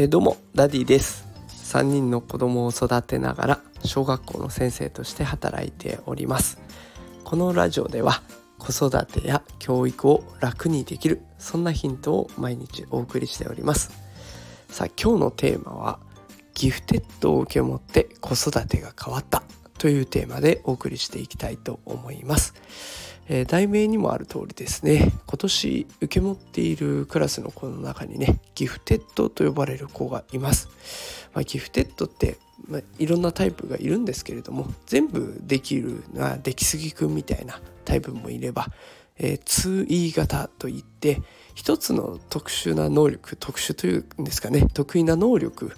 えー、どうもダディです。3人の子供を育てながら小学校の先生として働いております。このラジオでは子育てや教育を楽にできるそんなヒントを毎日お送りしております。さあ今日のテーマはギフテッドを受け持って子育てが変わったというテーマでお送りしていきたいと思います。えー、題名にもある通りですね。今年受け持っているクラスの子の中にねギフテッドと呼ばれる子がいます、まあ、ギフテッドって、まあ、いろんなタイプがいるんですけれども全部できるなできすぎくんみたいなタイプもいれば、えー、2E 型といって一つの特殊な能力特殊というんですかね得意な能力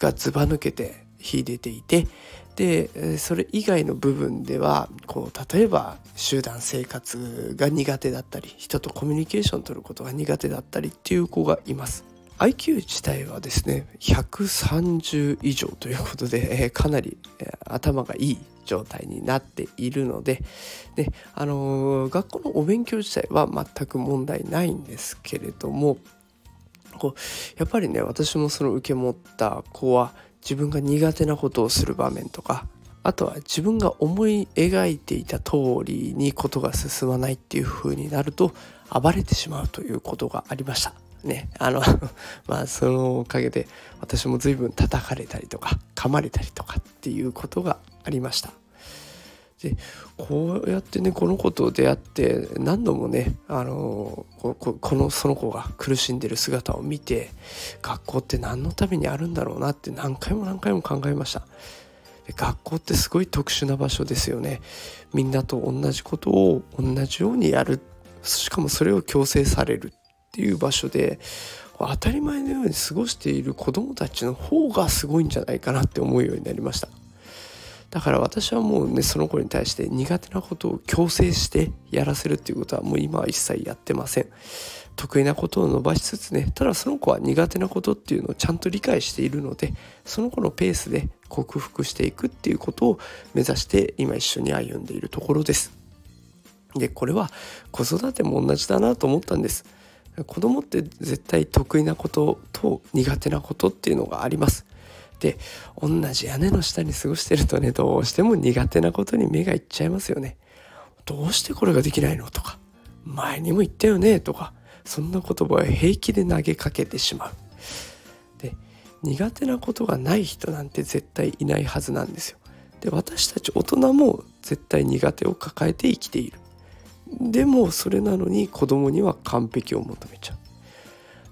がずば抜けて秀でていてでそれ以外の部分ではこう例えば集団生活が苦手だったり人とコミュニケーション取ることが苦手だったりっていう子がいます。IQ 自体はですね130以上ということで、かなり、頭がいい状態になっているのでで、あのー、学校のお勉強自体は全く問題ないんですけれどもこうやっぱりね私もその受け持った子は自分が苦手なことをする場面とかあとは自分が思い描いていた通りにことが進まないっていう風になると暴れてしまうということがありました。ね、あの まあそのおかげで私も随分叩かれたりとか噛まれたりとかっていうことがありました。でこうやってねこの子と出会って何度もねあのここのその子が苦しんでる姿を見て学校って何のためにあるんだろうなって何回も何回も考えました。学校ってすごい特殊な場所ですよね。みんなと同じことを同じようにやる。しかもそれを強制されるっていう場所で当たり前のように過ごしている子どもたちの方がすごいんじゃないかなって思うようになりました。だから私はもうねその子に対して苦手なことを強制してやらせるっていうことはもう今は一切やってません。得意なことを伸ばしつつねただその子は苦手なことっていうのをちゃんと理解しているのでその子のペースで克服していくっていうことを目指して今一緒に歩んでいるところです。でこれは子育ても同じだなと思ったんです。子供って絶対得意なことと苦手なことっていうのがあります。で同じ屋根の下に過ごしてるとねどうしても苦手なことに目がいっちゃいますよね。どうしてこれができないのとか前にも言ったよねとかそんな言葉を平気で投げかけてしまう。で苦手なことがない人なんて絶対いないはずなんですよ。で私たち大人も絶対苦手を抱えて生きている。でもそれなのに子供には完璧を求めちゃう。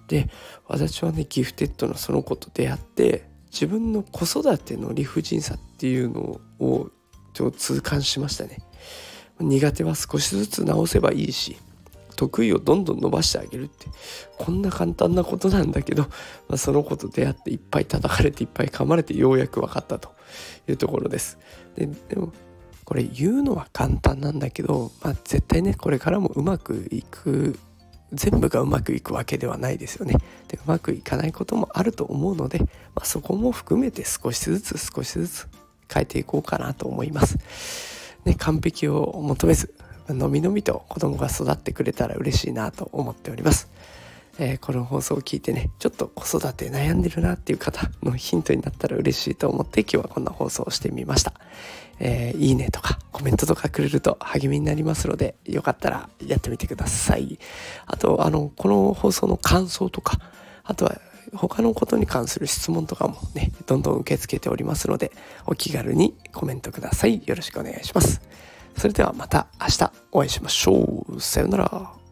で私はねギフテッドのその子と出会って自分の子育ての理不尽さっていうのをちょっと痛感しましたね。苦手は少しずつ直せばいいし得意をどんどん伸ばしてあげるってこんな簡単なことなんだけど、まあ、その子と出会っていっぱい叩かれていっぱい噛まれてようやく分かったというところです。ででもこれ言うのは簡単なんだけど、まあ、絶対ねこれからもうまくいく全部がうまくいくわけではないですよね。でうまくいかないこともあると思うので、まあ、そこも含めて少しずつ少しずつ変えていこうかなと思います。ね、完璧を求めずのみのみと子供が育ってくれたら嬉しいなと思っております。えー、この放送を聞いてねちょっと子育て悩んでるなっていう方のヒントになったら嬉しいと思って今日はこんな放送をしてみました、えー、いいねとかコメントとかくれると励みになりますのでよかったらやってみてください。あとあのこの放送の感想とかあとは他のことに関する質問とかもねどんどん受け付けておりますのでお気軽にコメントください。よろしくお願いします。それではまた明日お会いしましょう。さようなら。